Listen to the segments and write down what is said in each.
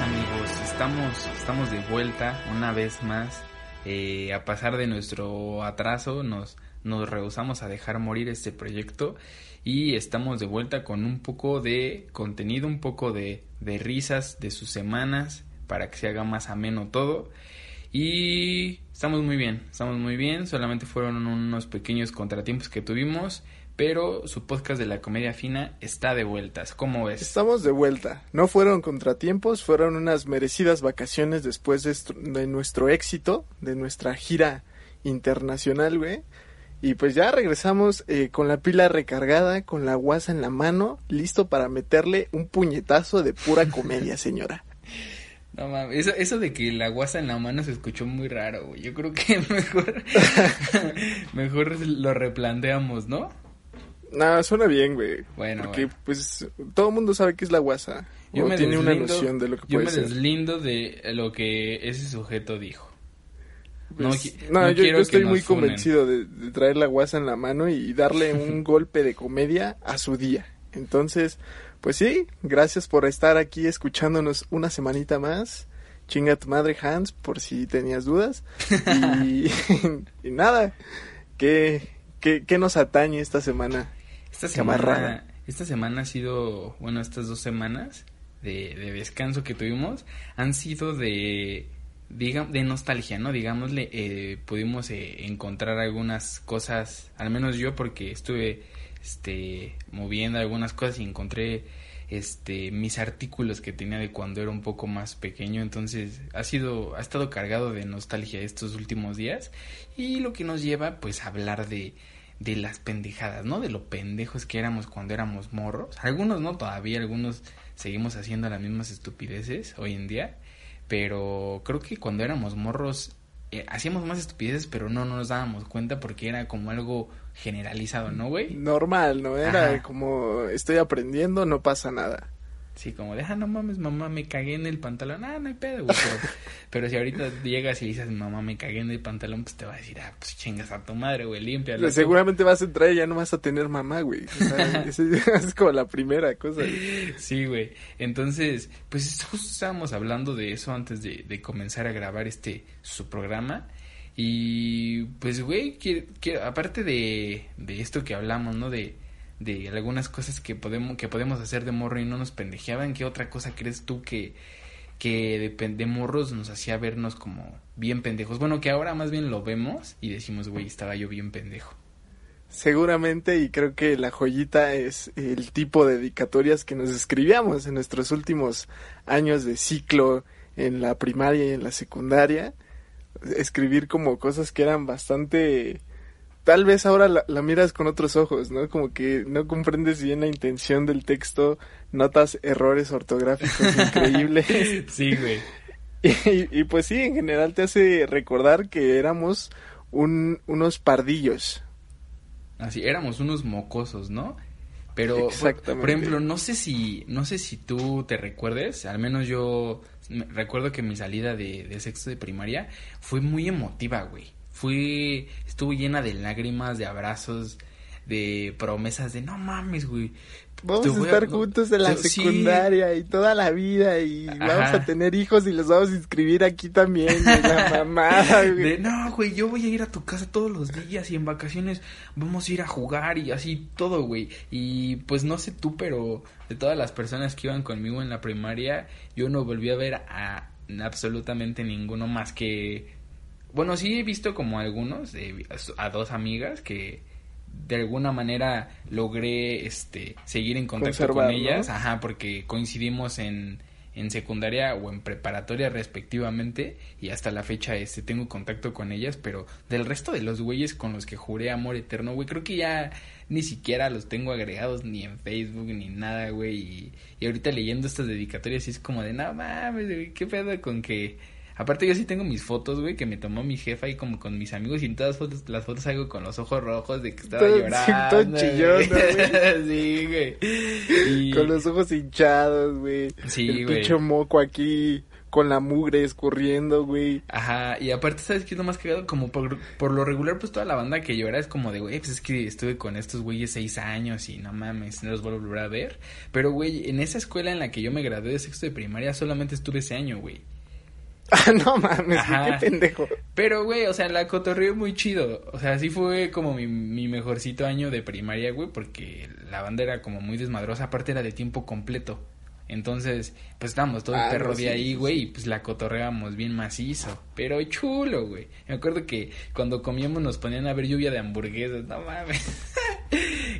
amigos, estamos, estamos de vuelta una vez más. Eh, a pasar de nuestro atraso, nos, nos rehusamos a dejar morir este proyecto y estamos de vuelta con un poco de contenido, un poco de, de risas de sus semanas para que se haga más ameno todo. Y estamos muy bien, estamos muy bien, solamente fueron unos pequeños contratiempos que tuvimos, pero su podcast de la comedia fina está de vueltas. ¿Cómo ves? Estamos de vuelta. No fueron contratiempos, fueron unas merecidas vacaciones después de, est- de nuestro éxito, de nuestra gira internacional, güey. Y pues ya regresamos eh, con la pila recargada, con la guasa en la mano, listo para meterle un puñetazo de pura comedia, señora. No mames, eso, eso de que la guasa en la mano se escuchó muy raro, güey. Yo creo que mejor, mejor lo replanteamos, ¿no? Nada, suena bien, güey. Bueno, Porque bueno. pues todo el mundo sabe que es la guasa. Yo o me tiene una noción de lo que Yo puede me ser. deslindo de lo que ese sujeto dijo. No Pues, qui- no, no yo, yo estoy que muy funen. convencido de, de traer la guasa en la mano y darle un golpe de comedia a su día. Entonces, pues sí, gracias por estar aquí escuchándonos una semanita más. Chinga tu madre, Hans, por si tenías dudas. Y, y nada, ¿qué, qué, qué nos atañe esta semana? Esta semana, esta semana ha sido, bueno, estas dos semanas de, de descanso que tuvimos han sido de, diga, de nostalgia, ¿no? Digámosle, eh, pudimos eh, encontrar algunas cosas, al menos yo porque estuve, este, moviendo algunas cosas y encontré, este, mis artículos que tenía de cuando era un poco más pequeño, entonces ha sido, ha estado cargado de nostalgia estos últimos días. Y lo que nos lleva, pues, a hablar de de las pendejadas, ¿no? De lo pendejos que éramos cuando éramos morros. Algunos no todavía, algunos seguimos haciendo las mismas estupideces hoy en día, pero creo que cuando éramos morros eh, hacíamos más estupideces, pero no, no nos dábamos cuenta porque era como algo generalizado, ¿no, güey? Normal, ¿no? Era Ajá. como estoy aprendiendo, no pasa nada. Sí, como de, ah, no mames, mamá, me cagué en el pantalón. Ah, no hay pedo, güey. Pero, pero si ahorita llegas y dices, mamá, me cagué en el pantalón, pues te va a decir, ah, pues chingas a tu madre, güey, límpialo. tú". Seguramente vas a entrar y ya no vas a tener mamá, güey. Esa es como la primera cosa. güey. Sí, güey. Entonces, pues justo estábamos hablando de eso antes de, de comenzar a grabar este su programa. Y pues, güey, que, que aparte de, de esto que hablamos, ¿no? De, de algunas cosas que podemos, que podemos hacer de morro y no nos pendejeaban, ¿qué otra cosa crees tú que, que de, de morros nos hacía vernos como bien pendejos? Bueno, que ahora más bien lo vemos y decimos, güey, estaba yo bien pendejo. Seguramente, y creo que la joyita es el tipo de dedicatorias que nos escribíamos en nuestros últimos años de ciclo en la primaria y en la secundaria. Escribir como cosas que eran bastante... Tal vez ahora la, la miras con otros ojos, ¿no? Como que no comprendes bien la intención del texto, notas errores ortográficos increíbles. Sí, güey. Y, y pues sí, en general te hace recordar que éramos un, unos pardillos. Así, éramos unos mocosos, ¿no? Pero, por- Exactamente. por ejemplo, no sé si, no sé si tú te recuerdes, al menos yo recuerdo que mi salida de, de sexto de primaria fue muy emotiva, güey. Fue, estuvo llena de lágrimas, de abrazos, de promesas de no mames, güey. vamos a estar juntos en la secundaria y toda la vida y vamos a tener hijos y los vamos a inscribir aquí también, la mamada, güey. no, güey, yo voy a ir a tu casa todos los días y en vacaciones vamos a ir a jugar y así todo, güey. Y pues no sé tú, pero de todas las personas que iban conmigo en la primaria, yo no volví a ver a absolutamente ninguno más que... Bueno, sí he visto como algunos, a dos amigas que de alguna manera logré este seguir en contacto con ellas, ajá, porque coincidimos en, en secundaria o en preparatoria respectivamente y hasta la fecha este tengo contacto con ellas, pero del resto de los güeyes con los que juré amor eterno, güey, creo que ya ni siquiera los tengo agregados ni en Facebook ni nada, güey, y, y ahorita leyendo estas dedicatorias es como de, no mames, qué pedo con que Aparte yo sí tengo mis fotos, güey, que me tomó mi jefa y como con mis amigos y en todas las fotos, las fotos hago con los ojos rojos de que estaba llorando. güey. sí, güey. Con los ojos hinchados, güey. Sí, El güey. pinche moco aquí con la mugre escurriendo, güey. Ajá, y aparte, ¿sabes qué es lo más cagado? Como por, por lo regular, pues toda la banda que llora es como de, güey, pues es que estuve con estos güeyes seis años y no mames, no los vuelvo a volver a ver. Pero, güey, en esa escuela en la que yo me gradué de sexto de primaria solamente estuve ese año, güey. Ah, no mames, qué pendejo. Pero, güey, o sea, la cotorreo muy chido. O sea, sí fue como mi, mi mejorcito año de primaria, güey, porque la banda era como muy desmadrosa. Aparte era de tiempo completo. Entonces, pues estábamos todo el ah, perro de ahí, güey, y pues la cotorreábamos bien macizo. Pero chulo, güey. Me acuerdo que cuando comíamos nos ponían a ver lluvia de hamburguesas. No mames.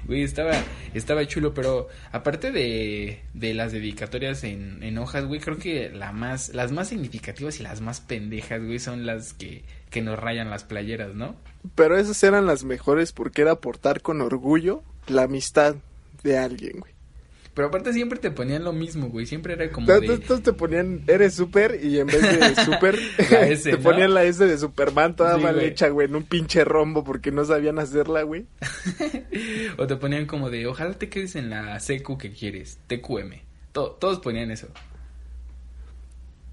güey, estaba, estaba chulo, pero aparte de, de las dedicatorias en, en hojas, güey, creo que la más, las más significativas y las más pendejas, güey, son las que, que nos rayan las playeras, ¿no? Pero esas eran las mejores porque era aportar con orgullo la amistad de alguien, güey. Pero aparte siempre te ponían lo mismo, güey. Siempre era como de... Estos te ponían, eres super y en vez de super, te ponían la S de Superman toda mal hecha, güey, en un pinche rombo porque no sabían hacerla, güey. o te ponían como de, ojalá te quedes en la secu que quieres, TQM. todos ponían eso.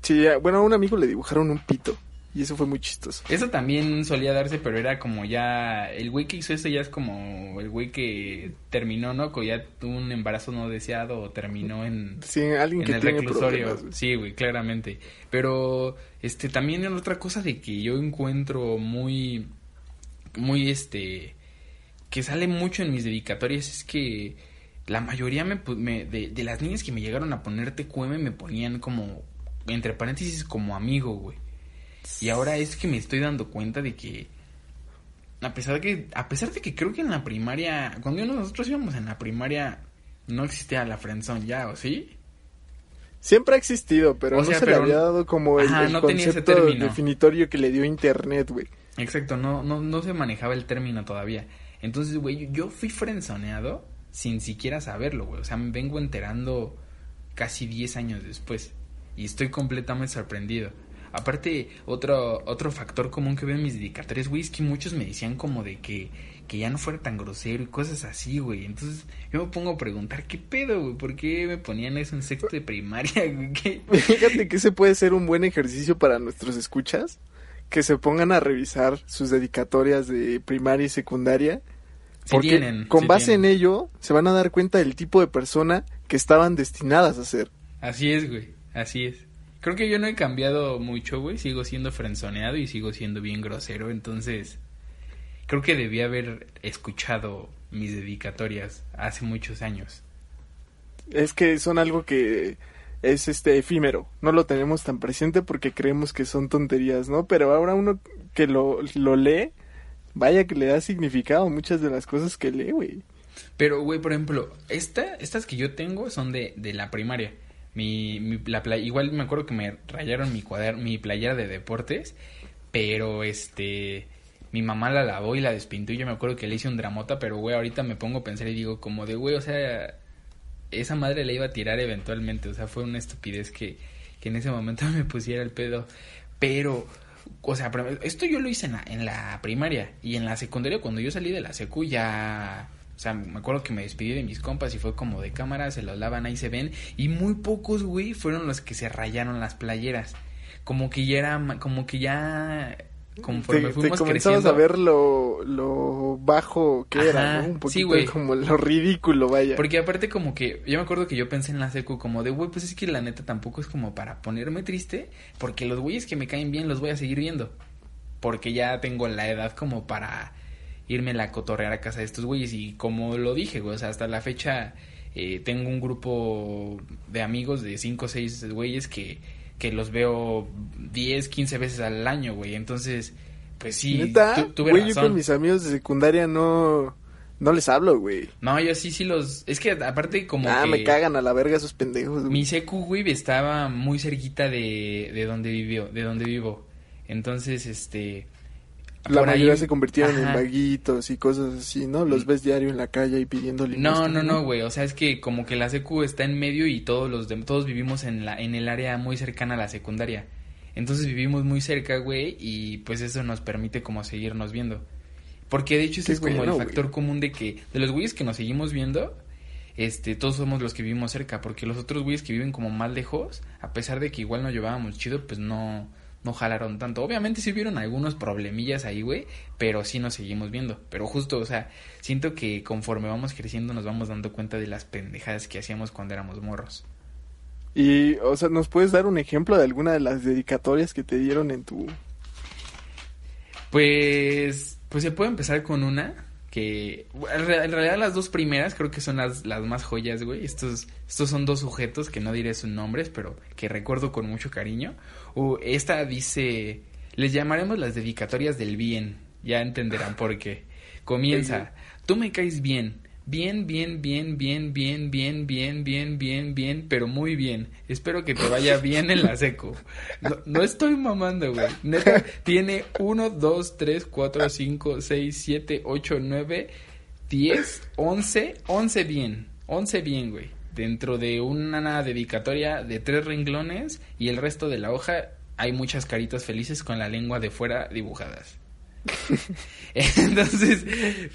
Sí, bueno, a un amigo le dibujaron un pito. Y eso fue muy chistoso. Eso también solía darse, pero era como ya. El güey que hizo eso ya es como el güey que terminó, ¿no? Que ya tuvo un embarazo no deseado o terminó en. Sí, alguien que el tiene reclusorio. Sí, güey, claramente. Pero, este, también en otra cosa de que yo encuentro muy. Muy, este. Que sale mucho en mis dedicatorias es que. La mayoría me, me de, de las niñas que me llegaron a poner TQM me ponían como. Entre paréntesis, como amigo, güey. Y ahora es que me estoy dando cuenta de que a pesar de que a pesar de que creo que en la primaria, cuando nosotros íbamos en la primaria no existía la friendzone ya, ¿o sí? Siempre ha existido, pero no se le había dado como el, concepto definitorio que le dio internet, güey. Exacto, no, no, no se manejaba el término todavía. Entonces, güey, yo fui frenzoneado sin siquiera saberlo, güey. O sea, me vengo enterando casi 10 años después. Y estoy completamente sorprendido. Aparte, otro, otro factor común que veo en mis dedicatorias, güey, es que muchos me decían como de que, que ya no fuera tan grosero y cosas así, güey. Entonces yo me pongo a preguntar, ¿qué pedo, güey? ¿Por qué me ponían eso en sexto de primaria, güey? Fíjate que ese puede ser un buen ejercicio para nuestros escuchas, que se pongan a revisar sus dedicatorias de primaria y secundaria. porque con base en ello se van a dar cuenta del tipo de persona que estaban destinadas a ser. Así es, güey, así es. Creo que yo no he cambiado mucho, güey. Sigo siendo frenzoneado y sigo siendo bien grosero. Entonces, creo que debí haber escuchado mis dedicatorias hace muchos años. Es que son algo que es este efímero. No lo tenemos tan presente porque creemos que son tonterías, ¿no? Pero ahora uno que lo, lo lee, vaya que le da significado a muchas de las cosas que lee, güey. Pero, güey, por ejemplo, esta, estas que yo tengo son de, de la primaria. Mi, mi la playa, igual me acuerdo que me rayaron mi mi playera de deportes, pero este mi mamá la lavó y la despintó y yo me acuerdo que le hice un dramota, pero güey, ahorita me pongo a pensar y digo como de güey, o sea, esa madre la iba a tirar eventualmente, o sea, fue una estupidez que, que en ese momento me pusiera el pedo, pero o sea, esto yo lo hice en la, en la primaria y en la secundaria cuando yo salí de la secu ya o sea, me acuerdo que me despedí de mis compas y fue como de cámara, se los lavan, ahí se ven. Y muy pocos, güey, fueron los que se rayaron las playeras. Como que ya era, como que ya conforme te, fuimos te comenzabas creciendo. a ver lo, lo bajo que Ajá, era, ¿no? Un sí, poquito güey. como lo ridículo, vaya. Porque aparte como que, yo me acuerdo que yo pensé en la secu como de, güey, pues es que la neta tampoco es como para ponerme triste, porque los güeyes que me caen bien los voy a seguir viendo. Porque ya tengo la edad como para irme la cotorrear a casa de estos güeyes. Y como lo dije, güey, o sea, hasta la fecha eh, tengo un grupo de amigos de 5 o 6 güeyes que, que los veo 10, 15 veces al año, güey. Entonces, pues sí, ¿Neta? tuve Güey, yo con mis amigos de secundaria no... No les hablo, güey. No, yo sí, sí los... Es que aparte como Ah, que... me cagan a la verga esos pendejos, güey. Mi secu, güey, estaba muy cerquita de, de donde vivió, de donde vivo. Entonces, este... La por ahí- mayoría se convirtieron en vaguitos y cosas así, ¿no? Los ves diario en la calle y pidiendo limosna. No, no, no, güey. O sea, es que como que la secu está en medio y todos los de- todos vivimos en la en el área muy cercana a la secundaria. Entonces vivimos muy cerca, güey, y pues eso nos permite como seguirnos viendo. Porque de hecho ese es como bueno, el factor común de que de los güeyes que nos seguimos viendo, este, todos somos los que vivimos cerca, porque los otros güeyes que viven como más lejos, a pesar de que igual nos llevábamos chido, pues no no jalaron tanto. Obviamente sí hubieron algunos problemillas ahí, güey, pero sí nos seguimos viendo. Pero justo, o sea, siento que conforme vamos creciendo nos vamos dando cuenta de las pendejadas que hacíamos cuando éramos morros. Y, o sea, ¿nos puedes dar un ejemplo de alguna de las dedicatorias que te dieron en tu... Pues, pues se puede empezar con una que en re- en realidad las dos primeras creo que son las, las más joyas, güey. Estos, estos son dos sujetos que no diré sus nombres, pero que recuerdo con mucho cariño. Uh, esta dice, les llamaremos las dedicatorias del bien. Ya entenderán por qué. Comienza, tú me caes bien. Bien, bien, bien, bien, bien, bien, bien, bien, bien, bien, pero muy bien. Espero que te vaya bien en la seco. No, no estoy mamando, güey. Neta, tiene 1, 2, 3, 4, 5, 6, 7, 8, 9, 10, 11, 11 bien. 11 bien, güey. Dentro de una dedicatoria de tres renglones y el resto de la hoja hay muchas caritas felices con la lengua de fuera dibujadas. Entonces,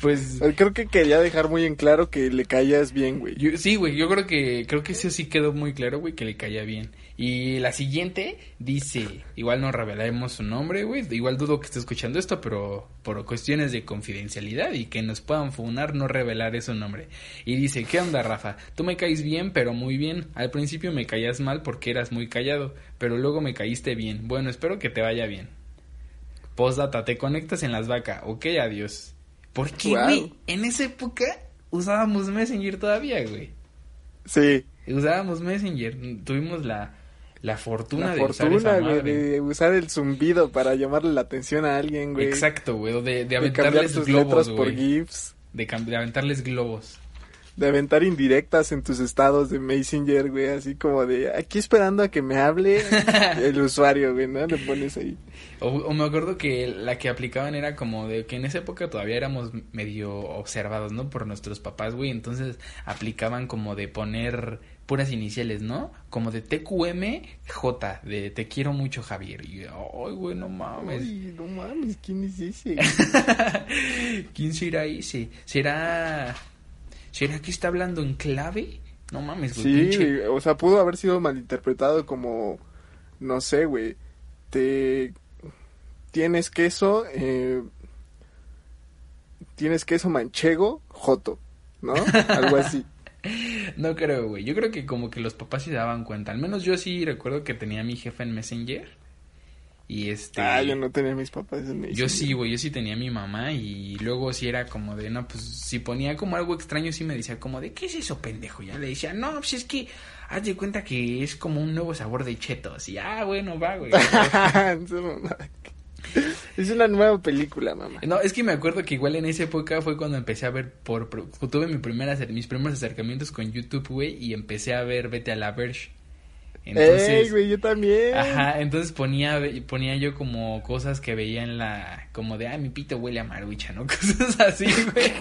pues Creo que quería dejar muy en claro que le caías bien, güey. yo- sí, güey, yo creo que creo que eso sí quedó muy claro, güey, que le caía bien. Y la siguiente dice, igual no revelaremos su nombre, güey, igual dudo que esté escuchando esto, pero por cuestiones de confidencialidad y que nos puedan funar, no revelaré su nombre. Y dice, ¿qué onda, Rafa? Tú me caes bien, pero muy bien. Al principio me caías mal porque eras muy callado, pero luego me caíste bien. Bueno, espero que te vaya bien. Postdata, te conectas en las vacas. Ok, adiós. ¿Por qué, Guau. güey? En esa época usábamos Messenger todavía, güey. Sí, Usábamos Messenger. Tuvimos la, la fortuna la de usar fortuna, esa güey, madre. de usar el zumbido para llamarle la atención a alguien, güey. Exacto, güey. De, de De aventarles tus globos, letras por güey. GIFs. De, de aventarles globos. De aventar indirectas en tus estados de Messenger, güey. Así como de, aquí esperando a que me hable el usuario, güey, ¿no? Le pones ahí. O, o me acuerdo que la que aplicaban era como de que en esa época todavía éramos medio observados, ¿no? Por nuestros papás, güey. Entonces aplicaban como de poner puras iniciales, ¿no? Como de TQMJ, de te quiero mucho, Javier. Y ay, güey, no mames. Ay, no mames, ¿quién es ese? ¿Quién será ese? ¿Será. ¿Será que está hablando en clave? No mames, güey. Sí, pinche- o sea, pudo haber sido malinterpretado como, no sé, güey, te tienes queso, eh, tienes queso manchego, joto, ¿no? Algo así. No creo, güey. Yo creo que como que los papás se daban cuenta. Al menos yo sí recuerdo que tenía a mi jefa en Messenger. Y este. Ah, yo no tenía mis papás en Yo sí, güey, yo sí tenía a mi mamá y luego sí era como de, no, pues si ponía como algo extraño sí me decía como de, ¿qué es eso, pendejo? Ya le decía, no, pues es que haz de cuenta que es como un nuevo sabor de chetos. Y, ah, bueno, va, güey. es una nueva película, mamá. No, es que me acuerdo que igual en esa época fue cuando empecé a ver por, tuve mi primera, mis primeros acercamientos con YouTube, güey, y empecé a ver Vete a la Verge. Entonces, ¡Ey, güey, yo también! Ajá, entonces ponía, ponía yo como cosas que veía en la, como de, ah, mi pito huele a marucha, ¿no? Cosas así, güey.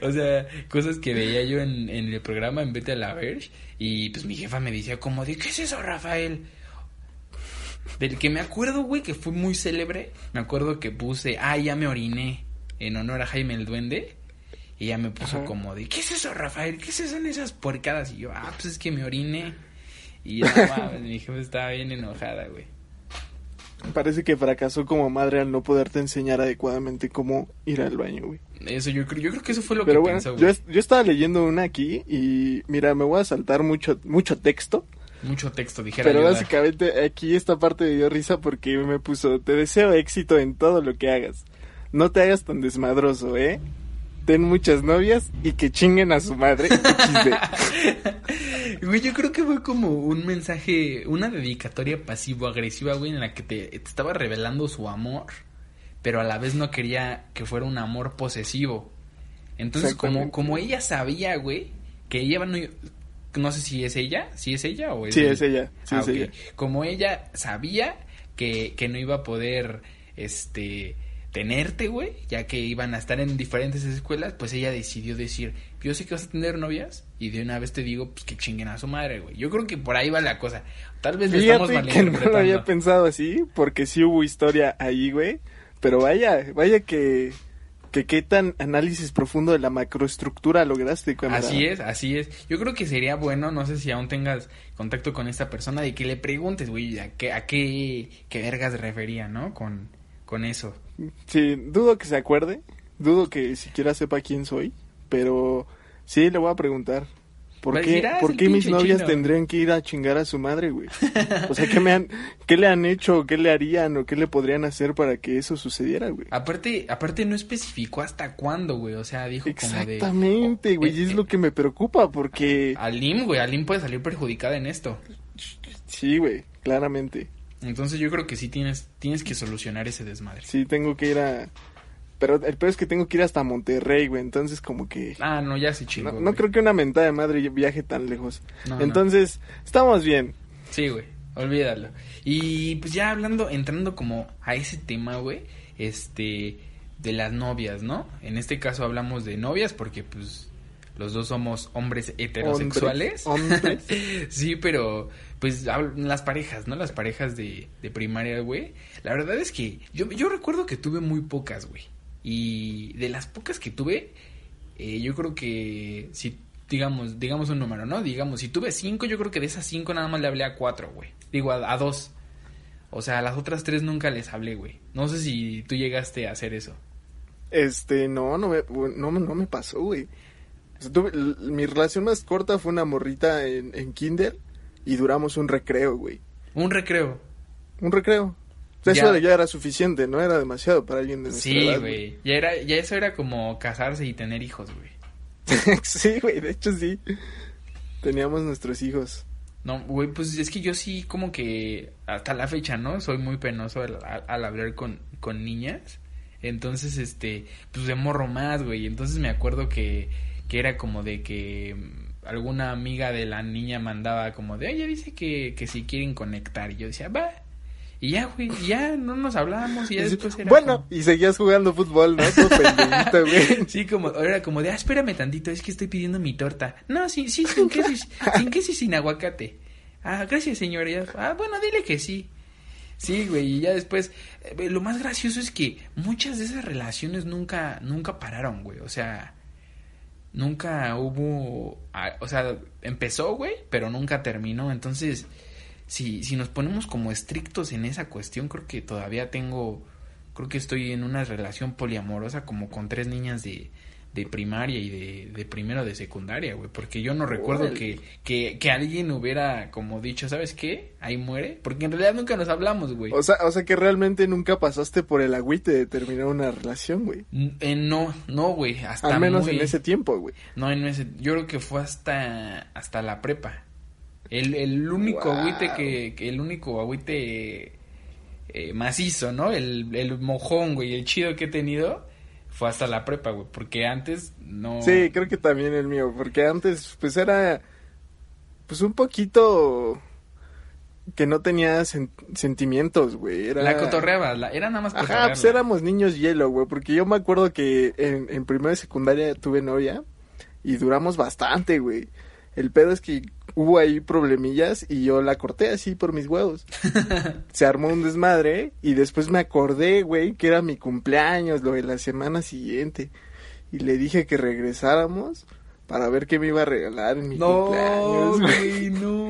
o sea, cosas que veía yo en, en el programa en Vete a la Verge. Y pues mi jefa me decía como de, ¿qué es eso, Rafael? Del que me acuerdo, güey, que fue muy célebre. Me acuerdo que puse, ah, ya me oriné, en honor a Jaime el Duende. Y ella me puso Ajá. como de, ¿qué es eso, Rafael? ¿Qué son esas puercadas? Y yo, ah, pues es que me oriné. Y ya, mames, mi jefa estaba bien enojada, güey. Parece que fracasó como madre al no poderte enseñar adecuadamente cómo ir al baño, güey. Eso yo creo, yo creo que eso fue lo Pero que bueno, pensó, yo, güey. yo estaba leyendo una aquí y mira, me voy a saltar mucho, mucho texto. Mucho texto, dijera Pero básicamente aquí esta parte me dio risa porque me puso, te deseo éxito en todo lo que hagas. No te hagas tan desmadroso, ¿eh? Ten muchas novias y que chinguen a su madre. Güey, yo creo que fue como un mensaje, una dedicatoria pasivo-agresiva, güey, en la que te, te estaba revelando su amor, pero a la vez no quería que fuera un amor posesivo. Entonces, como, como ella sabía, güey, que ella no... No sé si es ella, si es ella o es Sí, es ella, sí, Ah, es ella. Como ella sabía que, que no iba a poder, este, tenerte, güey, ya que iban a estar en diferentes escuelas, pues ella decidió decir, yo sé que vas a tener novias y de una vez te digo, pues que chinguen a su madre, güey. Yo creo que por ahí va la cosa. Tal vez le estamos que no lo había pensado así, porque sí hubo historia ahí, güey. Pero vaya, vaya que, que qué tan análisis profundo de la macroestructura lograste, camarada. Así es, así es. Yo creo que sería bueno, no sé si aún tengas contacto con esta persona, de que le preguntes, güey, a qué, a qué, qué vergas refería, ¿no? Con, con eso. Sí, dudo que se acuerde, dudo que siquiera sepa quién soy, pero sí le voy a preguntar. ¿Por qué, decir, "Ah, es ¿por qué mis novias chino". tendrían que ir a chingar a su madre, güey? O sea, ¿qué, me han, ¿qué le han hecho, qué le harían o qué le podrían hacer para que eso sucediera, güey? Aparte, aparte no especificó hasta cuándo, güey. O sea, dijo como de. Exactamente, güey, y Eh, es lo que me preocupa porque... Alim, güey, Alim puede salir perjudicada en esto. Sí, güey, claramente. Entonces yo creo que sí tienes, tienes que solucionar ese desmadre. Sí, tengo que ir a... Pero el peor es que tengo que ir hasta Monterrey, güey, entonces como que... Ah, no, ya se chingó. No, creo que una mentada de madre viaje tan lejos. No, no. entonces, estamos bien. Sí, güey, olvídalo. Y pues ya hablando, entrando como a ese tema, güey, este, de las novias, ¿no? En este caso hablamos de novias porque pues los dos somos hombres heterosexuales. Hombres, hombres. sí, pero pues las parejas, ¿no? Las parejas de, de primaria, güey. La verdad es que yo, yo recuerdo que tuve muy pocas, güey. Y de las pocas que tuve, eh, yo creo que si digamos, digamos un número, ¿no? Digamos, si tuve cinco, yo creo que de esas cinco nada más le hablé a cuatro, güey. Digo, a, dos. O sea, a las otras tres nunca les hablé, güey. No sé si tú llegaste a hacer eso. Este, no, no me, no, no me pasó, güey. Mi relación más corta fue una morrita en, en kinder y duramos un recreo, güey. Un recreo. Un recreo. Ya. Eso ya era suficiente, no era demasiado para alguien de nuestra Sí, edad, güey. Ya era, ya eso era como casarse y tener hijos, güey. sí, güey, de hecho sí. Teníamos nuestros hijos. No, güey, pues es que yo sí como que hasta la fecha, ¿no? Soy muy penoso al, al- hablar con, con niñas. Entonces, este, pues de morro más, güey. Entonces me acuerdo que, que era como de que alguna amiga de la niña mandaba como de, oye, dice que, que si quieren conectar. Y yo decía, va. Y ya, güey, ya no nos hablábamos y ya después era bueno, como- y seguías jugando fútbol, ¿no? Todo güey. Sí, como, era como de, ah, espérame tantito, es que estoy pidiendo mi torta. No, sí, sí, sin queso, sin queso y sin aguacate. Ah, gracias, señora. Ya, Ah, bueno, dile que sí. Sí, güey, y ya después, eh, lo más gracioso es que muchas de esas relaciones nunca, nunca pararon, güey, o sea, nunca hubo, o sea, empezó, güey, pero nunca terminó, entonces, si, si nos ponemos como estrictos en esa cuestión, creo que todavía tengo, creo que estoy en una relación poliamorosa como con tres niñas de, de primaria y de, de primero de secundaria, güey, porque yo no recuerdo que, que, que alguien hubiera como dicho, ¿sabes qué? Ahí muere, porque en realidad nunca nos hablamos, güey. O sea, o sea que realmente nunca pasaste por el agüite de terminar una relación, güey. Eh, no, no, güey, hasta Al menos muy- en ese tiempo, güey. No, en ese, yo creo que fue hasta, hasta la prepa. El, el único Wow. agüite que, que- el único agüite eh, macizo, ¿no? El, el mojón, güey, el chido que he tenido fue hasta la prepa, güey, porque antes no... Sí, creo que también el mío, porque antes pues era pues un poquito que no tenía sen- sentimientos, güey. Era... La cotorreaba, la- era nada más Ajá, cotorrearla. pues éramos niños hielo, güey, porque yo me acuerdo que en, en primera de secundaria tuve novia y duramos bastante, güey. El pedo es que hubo ahí problemillas y yo la corté así por mis huevos. Se armó un desmadre y después me acordé, güey, que era mi cumpleaños, lo de la semana siguiente. Y le dije que regresáramos para ver qué me iba a regalar en mi No, cumpleaños, güey. no.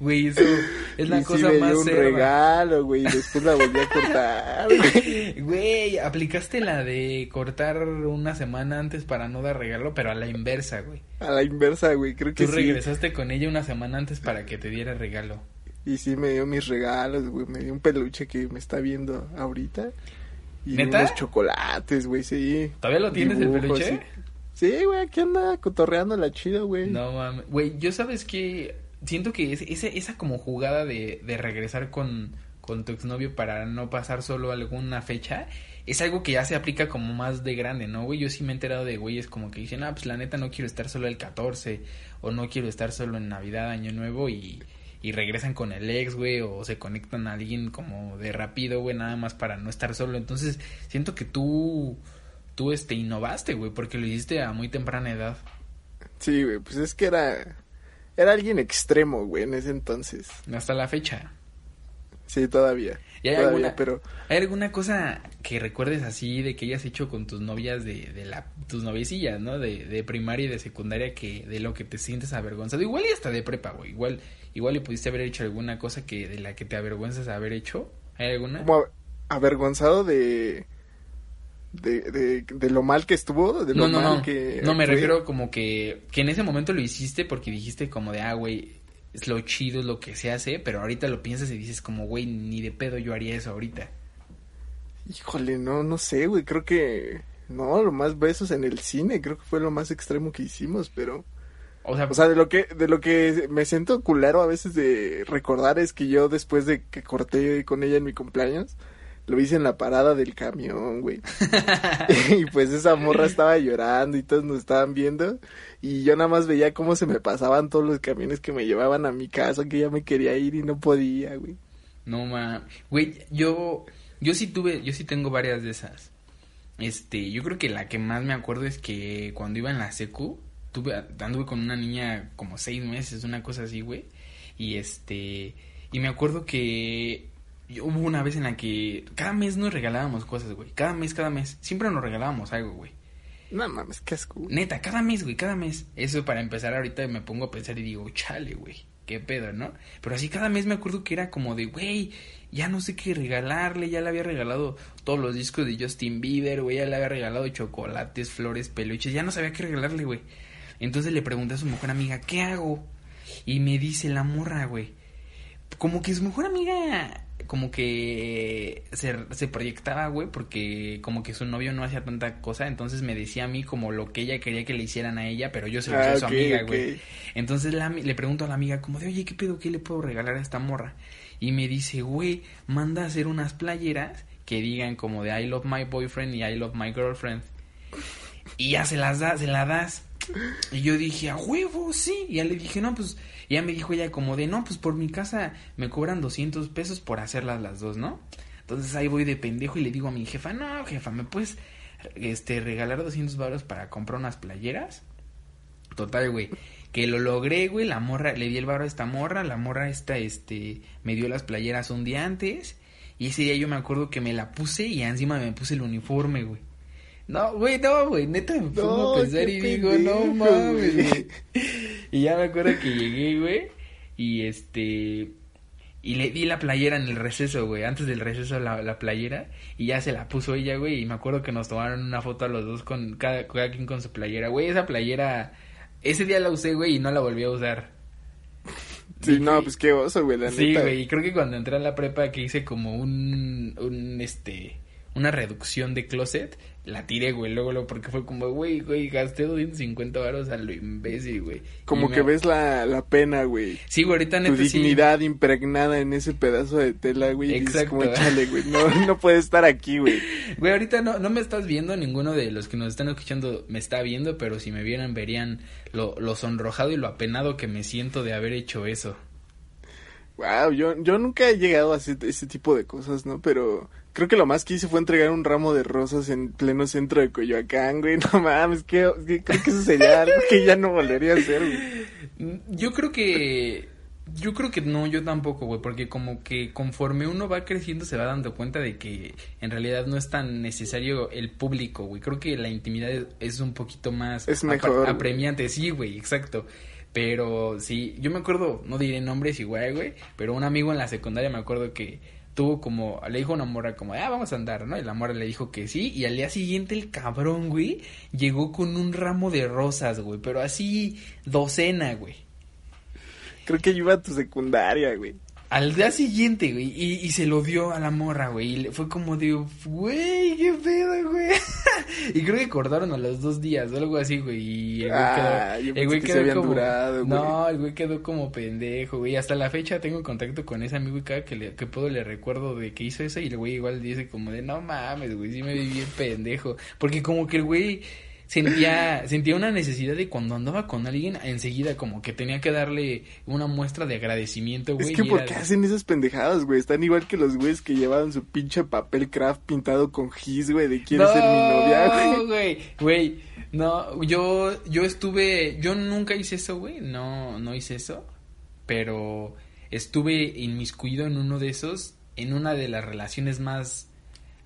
Güey, eso es la y cosa sí me más dio un cerda. regalo, güey, y después la volví a cortar, güey. Güey, aplicaste la de cortar una semana antes para no dar regalo, pero a la inversa, güey. A la inversa, güey, creo que Tú sí. regresaste con ella una semana antes para que te diera regalo. Y sí me dio mis regalos, güey, me dio un peluche que me está viendo ahorita. Y ¿Neta? unos chocolates, güey, sí. ¿Todavía lo tienes el peluche? Sí, Sí, güey, aquí anda cotorreando la chida, güey. No mames. Güey, yo sabes que siento que es- ese- esa como jugada de, de regresar con, con tu exnovio para no pasar solo alguna fecha es algo que ya se aplica como más de grande, ¿no, güey? Yo sí me he enterado de güeyes como que dicen, ah, pues la neta no quiero estar solo el 14 o no quiero estar solo en Navidad, Año Nuevo y, y regresan con el ex, güey, o se conectan a alguien como de rápido, güey, nada más para no estar solo. Entonces, siento que tú, tú, este, innovaste, güey, porque lo hiciste a muy temprana edad. Sí, güey, pues es que era... Era alguien extremo, güey, en ese entonces. Hasta la fecha. Sí, todavía. ¿Y hay todavía, alguna, pero... ¿Hay alguna cosa que recuerdes así de que hayas hecho con tus novias de, de la, tus noviecillas, ¿no? De, de primaria y de secundaria que de lo que te sientes avergonzado. Igual y hasta de prepa, güey. Igual, igual y pudiste haber hecho alguna cosa que de la que te avergüenzas haber hecho. ¿Hay alguna? Como avergonzado de... De, de, de lo mal que estuvo, de lo No, no, mal no. que... No, me actué. refiero como que, que en ese momento lo hiciste porque dijiste como de, ah, güey, es lo chido, es lo que se hace, pero ahorita lo piensas y dices como, güey, ni de pedo yo haría eso ahorita. Híjole, no, no sé, güey, creo que... No, lo más besos en el cine, creo que fue lo más extremo que hicimos, pero... O sea, O sea, de lo que, de lo que me siento culero a veces de recordar es que yo después de que corté con ella en mi cumpleaños, lo hice en la parada del camión, güey. y pues esa morra estaba llorando y todos nos estaban viendo. Y yo nada más veía cómo se me pasaban todos los camiones que me llevaban a mi casa, que ya me quería ir y no podía, güey. No ma, güey, yo yo sí tuve, yo sí tengo varias de esas. Este, yo creo que la que más me acuerdo es que cuando iba en la secu, tuve anduve con una niña como seis meses, una cosa así, güey. Y este, y me acuerdo que hubo una vez en la que cada mes nos regalábamos cosas, güey. Cada mes, cada mes, siempre nos regalábamos algo, güey. No mames, qué asco. Neta, cada mes, güey, cada mes. Eso para empezar ahorita me pongo a pensar y digo, chale, güey, qué pedo, ¿no? Pero así cada mes me acuerdo que era como de, güey, ya no sé qué regalarle, ya le había regalado todos los discos de Justin Bieber, güey, ya le había regalado chocolates, flores, peluches, ya no sabía qué regalarle, güey. Entonces le pregunté a su mejor amiga, ¿qué hago? Y me dice la morra, güey, como que su mejor amiga como que se, se proyectaba, güey, porque como que su novio no hacía tanta cosa, entonces me decía a mí como lo que ella quería que le hicieran a ella, pero yo se lo Ah, hacía a su amiga, güey. Entonces la, le pregunto a la amiga como de, oye, ¿qué pedo? ¿Qué le puedo regalar a esta morra? Y me dice, güey, manda a hacer unas playeras que digan como de I love my boyfriend y I love my girlfriend. Y ya se las da, se la das. Y yo dije, a huevo, sí. Y ya le dije, no, pues, y ya me dijo ella como de, no, pues por mi casa me cobran 200 pesos por hacerlas las dos, ¿no? Entonces ahí voy de pendejo y le digo a mi jefa, no, jefa, ¿me puedes este, regalar 200 baros para comprar unas playeras? Total, güey. Que lo logré, güey. La morra, le di el varo a esta morra. La morra esta, este, me dio las playeras un día antes. Y ese día yo me acuerdo que me la puse y encima me puse el uniforme, güey. No, güey, no, güey, neta me pongo No, a pensar y digo, no mames, güey. Y ya me acuerdo que llegué, güey, y este, y le di la playera en el receso, güey, antes del receso la, la playera, y ya se la puso ella, güey, y me acuerdo que nos tomaron una foto a los dos con cada, cada quien con su playera, güey, esa playera, ese día la usé, güey, y no la volví a usar. Sí, no, pues qué oso, güey, la Sí, neta. güey, y creo que cuando entré a la prepa que hice como un, un, este, una reducción de closet, la tiré, güey, luego, luego, porque fue como, güey, güey, gasté 250 varos a lo imbécil, güey. Como Y que me- ves la, la pena, güey. Sí, güey, ahorita Tu neta sí. dignidad impregnada en ese pedazo de tela, güey. Exacto. como, chale, güey, no, no puede estar aquí, güey. Güey, ahorita no, no me estás viendo, ninguno de los que nos están escuchando me está viendo, pero si me vieran verían lo, lo sonrojado y lo apenado que me siento de haber hecho eso. Wow, yo, yo nunca he llegado a hacer ese tipo de cosas, ¿no? Pero creo que lo más que hice fue entregar un ramo de rosas en pleno centro de Coyoacán, güey. No mames, que, que- creo que eso sería algo que ya no volvería a hacer, güey. Mm, Yo creo que. Yo creo que no, yo tampoco, güey, porque como que conforme uno va creciendo se va dando cuenta de que en realidad no es tan necesario el público, güey. Creo que la intimidad es, un poquito más Es mejor, apremiante, sí, güey, exacto. Pero sí, yo me acuerdo, no diré nombres igual, güey, pero un amigo en la secundaria me acuerdo que tuvo como, le dijo a una morra como, ah, vamos a andar, ¿no? Y la morra le dijo que sí, y al día siguiente el cabrón, güey, llegó con un ramo de rosas, güey, pero así docena, güey. Creo que yo iba a tu secundaria, güey. Al día siguiente, güey, y, y se lo dio a la morra, güey, y fue como de, güey, qué pedo, güey. y creo que cortaron a los dos días o algo así, güey, y el güey Ah, quedó, el pensé güey que quedó como, durado, güey. no, el güey quedó como pendejo, güey, hasta la fecha tengo contacto con ese amigo y cada que, le, que puedo le recuerdo de que hizo eso y el güey igual dice como de, no mames, güey, sí me vi bien pendejo, porque como que el güey sentía sentía una necesidad de cuando andaba con alguien enseguida como que tenía que darle una muestra de agradecimiento, güey. Es que ¿por qué de- hacen esas pendejadas, güey? Están igual que los güeyes que llevaban su pinche papel craft pintado con gis, güey, de quieres ser mi novia, güey. güey, güey, no, yo, yo estuve, yo nunca hice eso, güey, no, no hice eso, pero estuve inmiscuido en uno de esos, en una de las relaciones más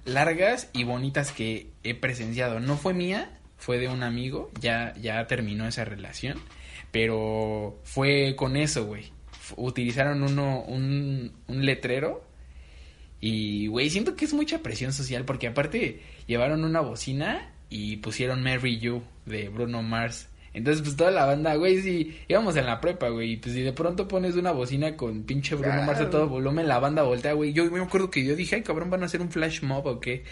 largas y bonitas que he presenciado. No fue mía, fue de un amigo, ya, ya terminó esa relación, pero fue con eso, güey. Utilizaron uno, un, un letrero y, güey, siento que es mucha presión social porque aparte llevaron una bocina y pusieron Marry You de Bruno Mars. Entonces, pues toda la banda, güey, sí, íbamos en la prepa, güey, y pues si de pronto pones una bocina con pinche Bruno Mars a todo volumen, la banda voltea, güey. Yo me acuerdo que yo dije, ay, cabrón, van a hacer un flash mob o qué.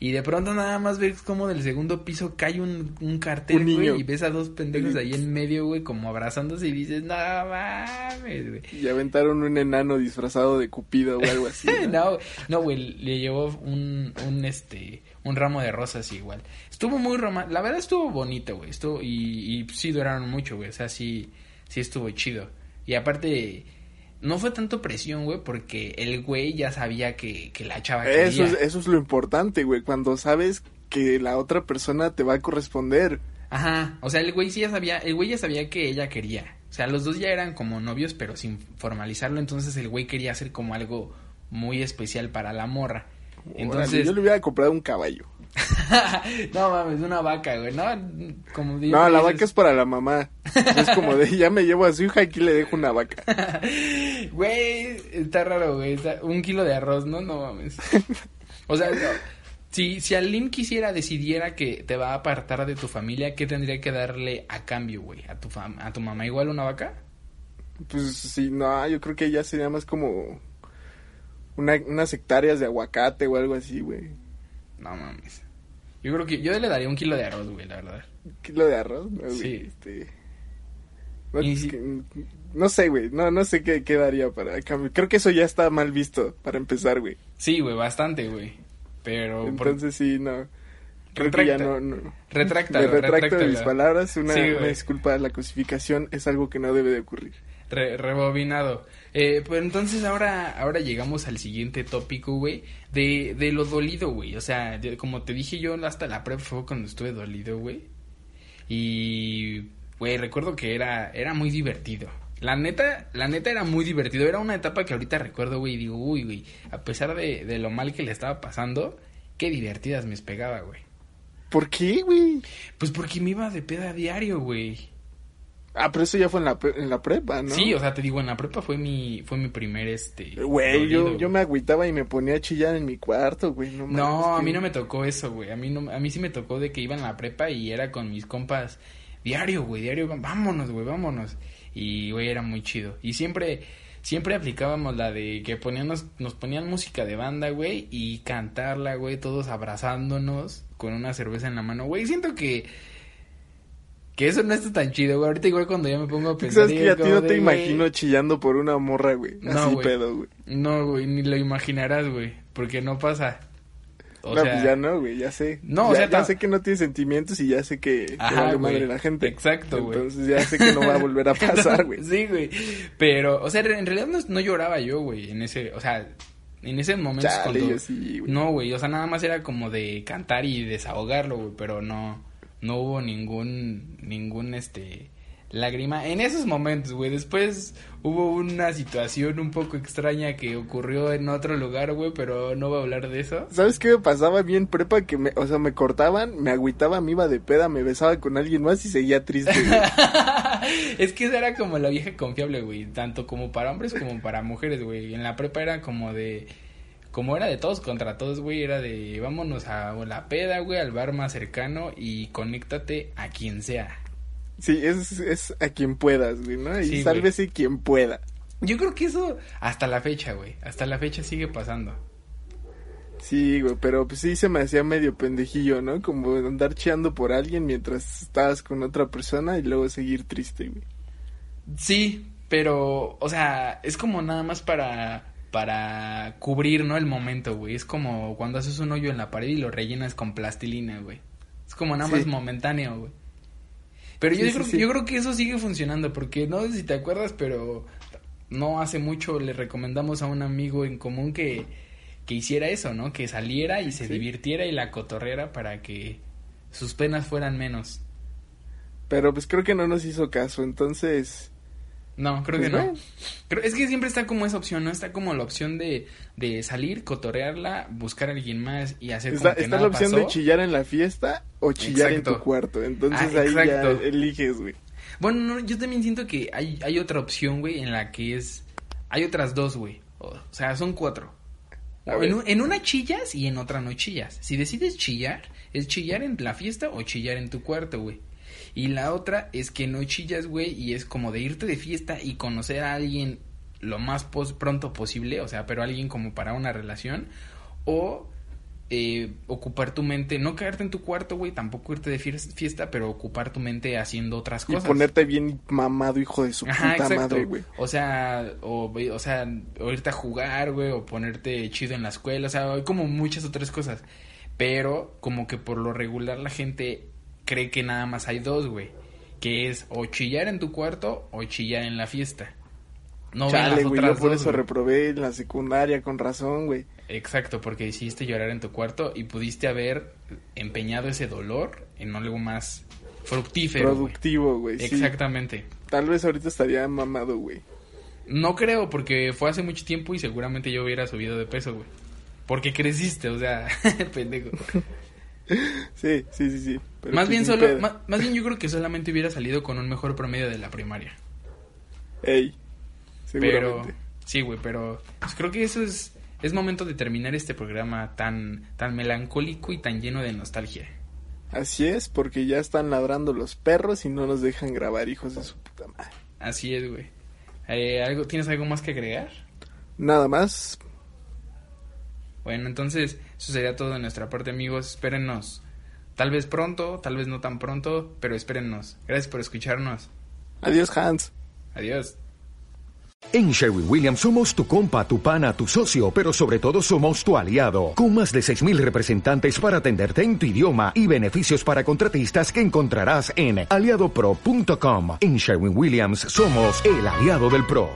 Y de pronto nada más ves como del segundo piso cae un, un cartel, Un güey, y ves a dos pendejos ahí en medio, güey, como abrazándose y dices, no mames, güey. Y aventaron un enano disfrazado de Cupido o algo así. ¿no? No, no, güey, le llevó un, un, este, un ramo de rosas igual. Estuvo muy romántico, la verdad estuvo bonito, güey, estuvo, y, y sí duraron mucho, güey, o sea, sí, sí estuvo chido. Y aparte, no fue tanto presión, güey, porque el güey ya sabía que, que la chava Eso quería. es, eso es lo importante, güey, cuando sabes que la otra persona te va a corresponder. Ajá, o sea, el güey sí ya sabía, el güey ya sabía que ella quería. O sea, los dos ya eran como novios, pero sin formalizarlo, entonces el güey quería hacer como algo muy especial para la morra. Entonces, yo le hubiera comprado un caballo. no mames, una vaca, güey. No, como dices- No, la vaca es para la mamá. Es como de, ya me llevo a su hija, aquí le dejo una vaca. Güey, está raro, güey. está- Un kilo de arroz, ¿no? No mames. O sea, no. si, si Aline quisiera, decidiera que te va a apartar de tu familia, ¿qué tendría que darle a cambio, güey? ¿A tu, fam- ¿A tu mamá igual una vaca? Pues sí, no, yo creo que ya sería más como una, unas hectáreas de aguacate o algo así, güey. No mames. Yo creo que yo le daría un kilo de arroz, güey, la verdad. Un kilo de arroz, ¿no? Sí. Este... No, Y es si- que- no sé, güey, no, no sé qué, qué daría para cambio. Creo que eso ya está mal visto para empezar, güey. Sí, güey, bastante, güey. Pero... por- Entonces sí, no. Creo que ya Retracta. no, no. Me retracto de mis palabras, una, Sí, una disculpa, la cosificación es algo que no debe de ocurrir. Re- rebobinado. Eh, pues entonces ahora, ahora llegamos al siguiente tópico, güey, de, de lo dolido, güey. O sea, de- como te dije yo, hasta la prep fue cuando estuve dolido, güey. Y, güey, recuerdo que era, era muy divertido. La neta, la neta era muy divertido. Era una etapa que ahorita recuerdo, güey, y digo, uy, güey, a pesar de, de lo mal que le estaba pasando, qué divertidas me pegaba, güey. ¿Por qué, güey? Pues porque me iba de peda a diario, güey. Ah, pero eso ya fue en la, en la prepa, ¿no? Sí, o sea, te digo, en la prepa fue mi, fue mi primer, este... Güey, yo, yo me agüitaba y me ponía a chillar en mi cuarto, güey. No, mames, No, a que- mí no me tocó eso, güey. A mí no, a mí sí me tocó de que iba en la prepa y era con mis compas diario, güey, diario, vámonos, güey, vámonos. Y güey, era muy chido. Y siempre siempre aplicábamos la de que poníamos nos ponían música de banda, güey, y cantarla, güey, todos abrazándonos con una cerveza en la mano. Güey, siento que que eso no está tan chido, güey. Ahorita igual cuando ya me pongo a pensar Sabes que a ti no de, te imagino chillando por una morra, güey. No, Así güey. pedo, güey. No, güey, ni lo imaginarás, güey, porque no pasa. O no, sea, pues ya no, güey, ya sé. No, o ya, sea, ya ta- sé que no tiene sentimientos y ya sé que, que Ajá, vale güey. madre la gente. Exacto, güey. Entonces ya sé que no va a volver a pasar, güey. Sí, güey. Pero, o sea, en realidad no, no lloraba yo, güey, en ese, o sea, en ese momento Chale, cuando... yo sí, güey. No, güey, o sea, nada más era como de cantar y desahogarlo, güey, pero no, no hubo ningún, ningún, este, lágrima en esos momentos, güey. Después hubo una situación un poco extraña que ocurrió en otro lugar, güey, pero no voy a hablar de eso. ¿Sabes qué me pasaba bien prepa? Que me, o sea, me cortaban, me agüitaba, me iba de peda, me besaba con alguien más y seguía triste, güey. es que esa era como la vieja confiable, güey. Tanto como para hombres como para mujeres, güey. En la prepa era como de como era de todos contra todos, güey, era de vámonos a la peda, güey, al bar más cercano y conéctate a quien sea. Sí, es, es a quien puedas, güey, ¿no? Y sálvese quien pueda. Yo creo que eso hasta la fecha, güey, hasta la fecha sigue pasando. Sí, güey, pero pues sí se me hacía medio pendejillo, ¿no? Como andar cheando por alguien mientras estabas con otra persona y luego seguir triste, güey. Sí, pero, o sea, es como nada más para para cubrir, ¿no? El momento, güey. Es como cuando haces un hoyo en la pared y lo rellenas con plastilina, güey. Es como nada más momentáneo, güey. Pero yo, creo, yo creo que eso sigue funcionando porque no sé si te acuerdas, pero no hace mucho le recomendamos a un amigo en común que, que hiciera eso, ¿no? Que saliera y se divirtiera y la cotorrera para que sus penas fueran menos. Pero pues creo que no nos hizo caso, entonces no, creo que pues no. es que siempre está como esa opción, ¿no? Está como la opción de, de salir, cotorrearla, buscar a alguien más y hacer está, como que Está la opción de chillar en la fiesta o chillar en tu cuarto. Entonces ah, ahí ya eliges, güey. Bueno, yo también siento que hay, hay otra opción, güey, en la que es... Hay otras dos, güey. O, sea, son cuatro. En, en, una chillas y en otra no chillas. Si decides chillar, es chillar en la fiesta o chillar en tu cuarto, güey. Y la otra es que no chillas, güey, y es como de irte de fiesta y conocer a alguien lo más pronto posible, o sea, pero alguien como para una relación, o eh, ocupar tu mente, no quedarte en tu cuarto, güey, tampoco irte de fiesta, pero ocupar tu mente haciendo otras cosas. Y ponerte bien mamado, hijo de su puta madre, güey. O sea, o, o sea, o irte a jugar, güey, o ponerte chido en la escuela, o sea, hay como muchas otras cosas. Pero como que por lo regular la gente cree que nada más hay dos, güey. Que es o chillar en tu cuarto o chillar en la fiesta. No Chale, güey, yo por eso reprobé en la secundaria, con razón, güey. Exacto, porque hiciste llorar en tu cuarto y pudiste haber empeñado ese dolor en algo más fructífero. Productivo, güey. Exactamente. Tal vez ahorita estaría mamado, güey. No creo, porque fue hace mucho tiempo y seguramente yo hubiera subido de peso, güey. Porque creciste, o sea, pendejo. sí, sí, sí, sí. Más bien solo, más, bien yo creo que solamente hubiera salido con un mejor promedio de la primaria. Ey, seguramente. Pero, sí, güey, pero pues creo que eso es, es momento de terminar este programa tan, tan melancólico y tan lleno de nostalgia. Así es, porque ya están ladrando los perros y no nos dejan grabar, hijos de su puta madre. Así es, güey. Eh, ¿algo, ¿Tienes algo más que agregar? Nada más. Bueno, entonces eso sería todo de nuestra parte, amigos. Espérennos. Tal vez pronto, tal vez no tan pronto, pero espérennos. Gracias por escucharnos. Adiós, Hans. Adiós. En Sherwin Williams somos tu compa, tu pana, tu socio, pero sobre todo somos tu aliado, con más de 6.000 representantes para atenderte en tu idioma y beneficios para contratistas que encontrarás en aliadopro.com. En Sherwin Williams somos el aliado del PRO.